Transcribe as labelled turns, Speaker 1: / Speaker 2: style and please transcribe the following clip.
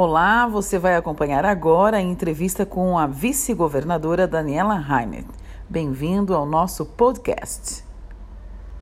Speaker 1: Olá, você vai acompanhar agora a entrevista com a vice-governadora Daniela Heinet. Bem-vindo ao nosso podcast.